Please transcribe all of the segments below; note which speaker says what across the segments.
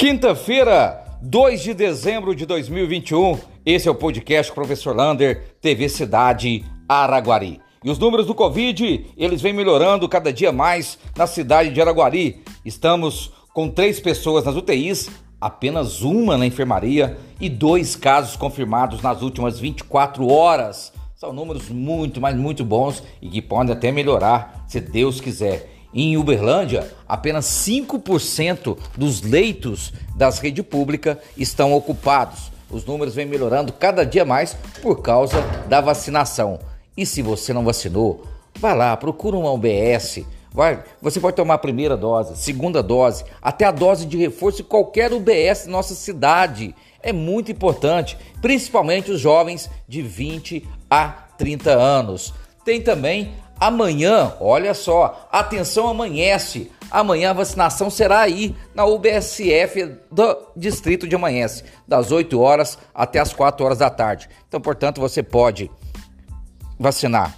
Speaker 1: Quinta-feira, 2 de dezembro de 2021. Esse é o podcast Professor Lander, TV Cidade Araguari. E os números do Covid, eles vêm melhorando cada dia mais na cidade de Araguari. Estamos com três pessoas nas UTIs, apenas uma na enfermaria e dois casos confirmados nas últimas 24 horas. São números muito, mas muito bons e que podem até melhorar, se Deus quiser. Em Uberlândia, apenas 5% dos leitos das redes públicas estão ocupados. Os números vêm melhorando cada dia mais por causa da vacinação. E se você não vacinou, vá lá, procura uma UBS. Vai, você pode tomar a primeira dose, segunda dose, até a dose de reforço em qualquer UBS da nossa cidade. É muito importante, principalmente os jovens de 20 a 30 anos. Tem também Amanhã, olha só, atenção amanhece. Amanhã a vacinação será aí na UBSF do Distrito de Amanhece, das 8 horas até as 4 horas da tarde. Então, portanto, você pode vacinar.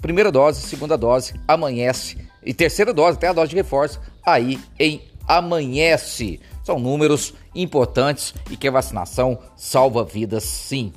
Speaker 1: Primeira dose, segunda dose, amanhece. E terceira dose, até a dose de reforço, aí em Amanhece. São números importantes e que a vacinação salva vidas sim.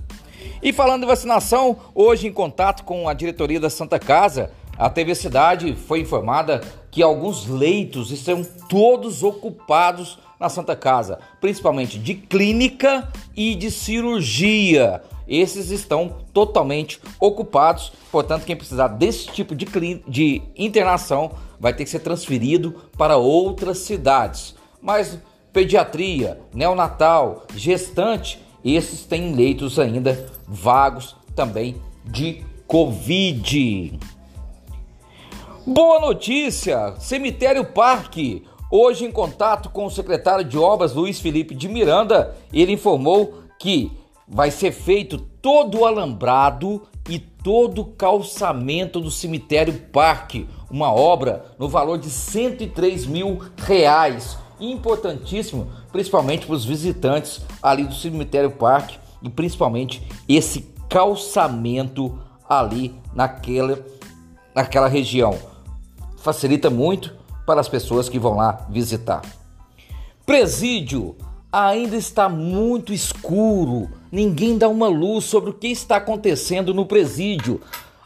Speaker 1: E falando de vacinação, hoje em contato com a diretoria da Santa Casa, a TV Cidade foi informada que alguns leitos estão todos ocupados na Santa Casa, principalmente de clínica e de cirurgia. Esses estão totalmente ocupados, portanto, quem precisar desse tipo de, de internação vai ter que ser transferido para outras cidades. Mas pediatria, neonatal, gestante, esses têm leitos ainda vagos também de Covid. Boa notícia! Cemitério Parque. Hoje, em contato com o secretário de Obras Luiz Felipe de Miranda, ele informou que vai ser feito todo o alambrado e todo o calçamento do cemitério Parque, uma obra no valor de 103 mil reais. Importantíssimo, principalmente para os visitantes ali do cemitério Parque e principalmente esse calçamento ali naquela, naquela região facilita muito para as pessoas que vão lá visitar. Presídio ainda está muito escuro, ninguém dá uma luz sobre o que está acontecendo no presídio.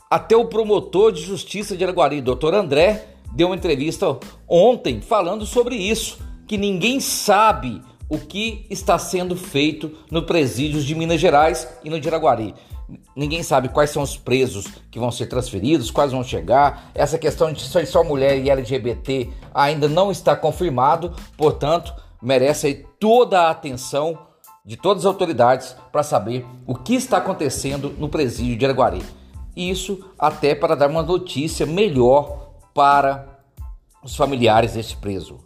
Speaker 1: Até o promotor de justiça de Araguari, Dr. André, deu uma entrevista ontem falando sobre isso, que ninguém sabe o que está sendo feito no presídio de Minas Gerais e no de Araguari. Ninguém sabe quais são os presos que vão ser transferidos, quais vão chegar. Essa questão de ser só mulher e LGBT ainda não está confirmado, portanto, merece toda a atenção de todas as autoridades para saber o que está acontecendo no presídio de Araguari. Isso até para dar uma notícia melhor para os familiares desse preso.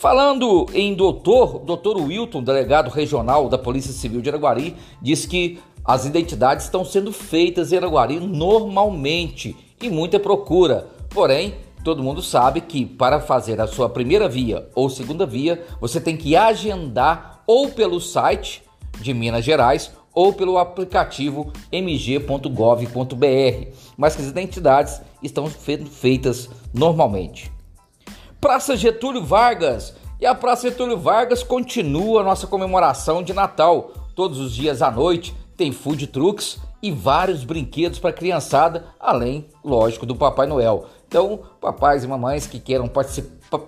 Speaker 1: Falando em doutor, doutor Wilton, delegado regional da Polícia Civil de Araguari, diz que as identidades estão sendo feitas em Araguari normalmente e muita procura. Porém, todo mundo sabe que para fazer a sua primeira via ou segunda via, você tem que agendar ou pelo site de Minas Gerais ou pelo aplicativo mg.gov.br, mas que as identidades estão feitas normalmente. Praça Getúlio Vargas. E a Praça Getúlio Vargas continua a nossa comemoração de Natal. Todos os dias à noite tem food trucks e vários brinquedos para criançada, além, lógico, do Papai Noel. Então, papais e mamães que queiram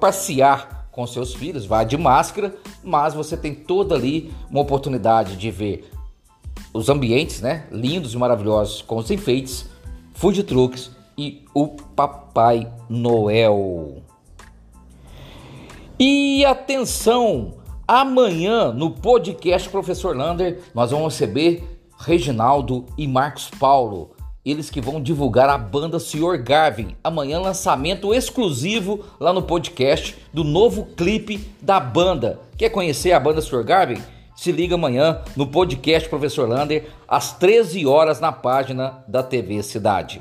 Speaker 1: passear com seus filhos, vá de máscara, mas você tem toda ali uma oportunidade de ver os ambientes, né, lindos e maravilhosos com os enfeites, food trucks e o Papai Noel. E atenção, amanhã no podcast Professor Lander nós vamos receber Reginaldo e Marcos Paulo. Eles que vão divulgar a banda Sr. Garvin. Amanhã, lançamento exclusivo lá no podcast do novo clipe da banda. Quer conhecer a banda Sr. Garvin? Se liga amanhã no podcast Professor Lander, às 13 horas, na página da TV Cidade.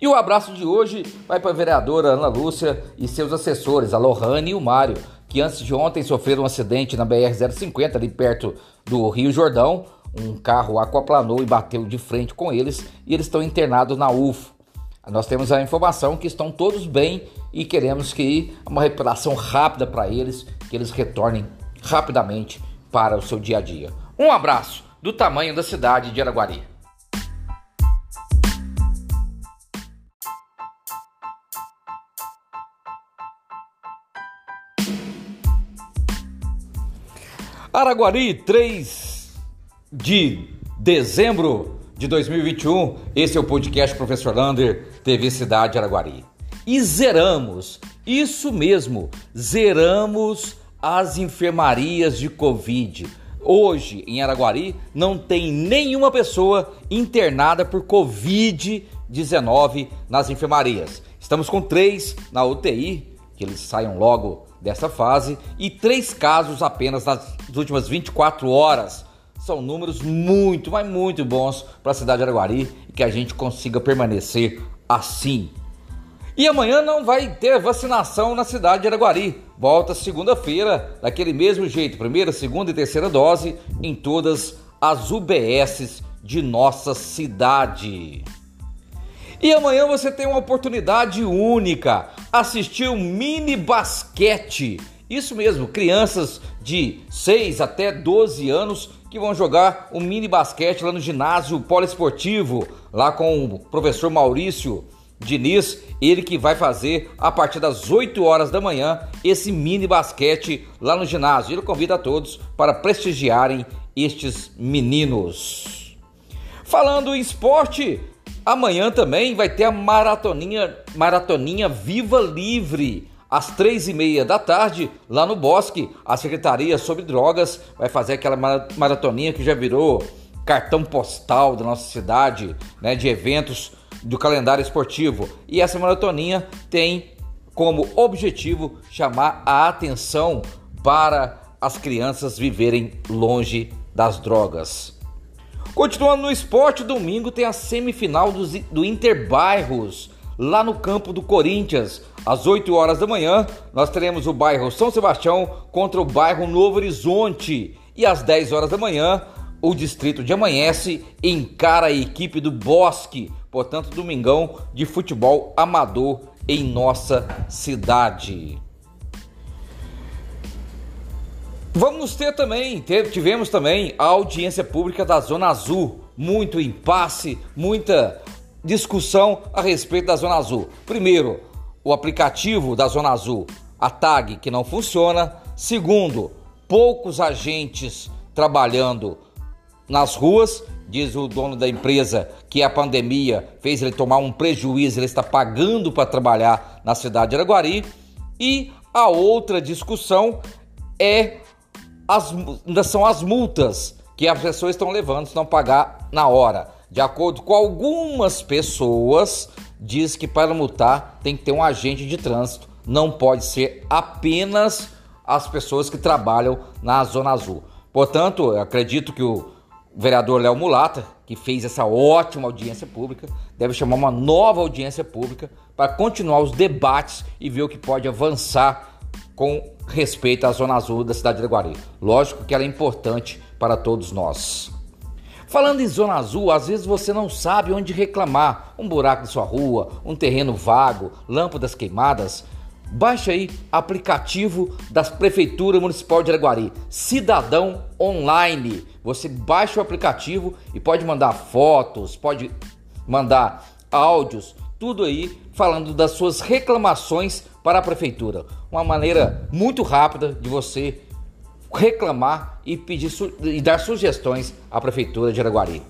Speaker 1: E o abraço de hoje vai para a vereadora Ana Lúcia e seus assessores, a Lohane e o Mário, que antes de ontem sofreram um acidente na BR-050, ali perto do Rio Jordão um carro aquaplanou e bateu de frente com eles e eles estão internados na UFO. Nós temos a informação que estão todos bem e queremos que uma recuperação rápida para eles, que eles retornem rapidamente para o seu dia a dia. Um abraço do tamanho da cidade de Araguari. Araguari, 3 de dezembro de 2021. Esse é o podcast Professor Lander, TV Cidade Araguari. E zeramos, isso mesmo, zeramos as enfermarias de Covid. Hoje, em Araguari, não tem nenhuma pessoa internada por Covid-19 nas enfermarias. Estamos com três na UTI, que eles saiam logo dessa fase e três casos apenas nas últimas 24 horas. São números muito, mas muito bons para a cidade de Araguari e que a gente consiga permanecer assim. E amanhã não vai ter vacinação na cidade de Araguari. Volta segunda-feira, daquele mesmo jeito, primeira, segunda e terceira dose em todas as UBSs de nossa cidade. E amanhã você tem uma oportunidade única, assistir o mini basquete. Isso mesmo, crianças de 6 até 12 anos que vão jogar o mini basquete lá no ginásio poliesportivo, lá com o professor Maurício Diniz, ele que vai fazer a partir das 8 horas da manhã esse mini basquete lá no ginásio. Ele convida a todos para prestigiarem estes meninos. Falando em esporte, Amanhã também vai ter a maratoninha, maratoninha Viva Livre. Às três e meia da tarde, lá no Bosque, a Secretaria sobre Drogas vai fazer aquela maratoninha que já virou cartão postal da nossa cidade, né, de eventos do calendário esportivo. E essa maratoninha tem como objetivo chamar a atenção para as crianças viverem longe das drogas. Continuando no esporte, domingo tem a semifinal do, do Interbairros, lá no campo do Corinthians. Às 8 horas da manhã, nós teremos o bairro São Sebastião contra o bairro Novo Horizonte. E às 10 horas da manhã, o distrito de Amanhece encara a equipe do Bosque, portanto, domingão de futebol amador em nossa cidade. Vamos ter também, tivemos também a audiência pública da Zona Azul, muito impasse, muita discussão a respeito da Zona Azul. Primeiro, o aplicativo da Zona Azul, a tag que não funciona. Segundo, poucos agentes trabalhando nas ruas. Diz o dono da empresa que a pandemia fez ele tomar um prejuízo, ele está pagando para trabalhar na cidade de Araguari. E a outra discussão é as, são as multas que as pessoas estão levando se não pagar na hora. De acordo com algumas pessoas, diz que para multar tem que ter um agente de trânsito, não pode ser apenas as pessoas que trabalham na Zona Azul. Portanto, acredito que o vereador Léo Mulata, que fez essa ótima audiência pública, deve chamar uma nova audiência pública para continuar os debates e ver o que pode avançar com respeito à Zona Azul da cidade de Araguari. Lógico que ela é importante para todos nós. Falando em Zona Azul, às vezes você não sabe onde reclamar. Um buraco de sua rua, um terreno vago, lâmpadas queimadas. Baixe aí aplicativo da Prefeitura Municipal de Araguari, Cidadão Online. Você baixa o aplicativo e pode mandar fotos, pode mandar áudios, tudo aí falando das suas reclamações para a prefeitura. Uma maneira muito rápida de você reclamar e pedir e dar sugestões à prefeitura de Araguari.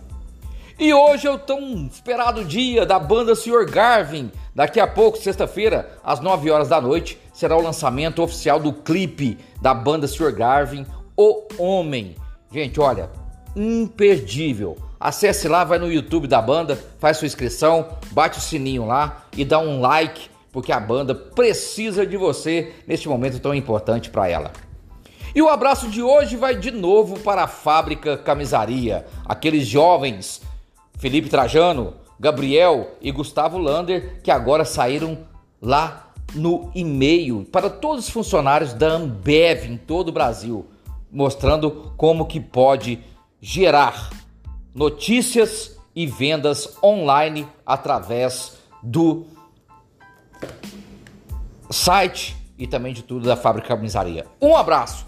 Speaker 1: E hoje é o tão esperado dia da banda Sr. Garvin. Daqui a pouco, sexta-feira, às 9 horas da noite, será o lançamento oficial do clipe da banda Sr. Garvin, O Homem. Gente, olha, imperdível. Acesse lá, vai no YouTube da banda, faz sua inscrição, bate o sininho lá e dá um like, porque a banda precisa de você neste momento tão importante para ela. E o abraço de hoje vai de novo para a fábrica Camisaria, aqueles jovens Felipe Trajano, Gabriel e Gustavo Lander que agora saíram lá no e-mail para todos os funcionários da Ambev em todo o Brasil, mostrando como que pode gerar notícias e vendas online através do site e também de tudo da Fábrica Camisaria. Um abraço!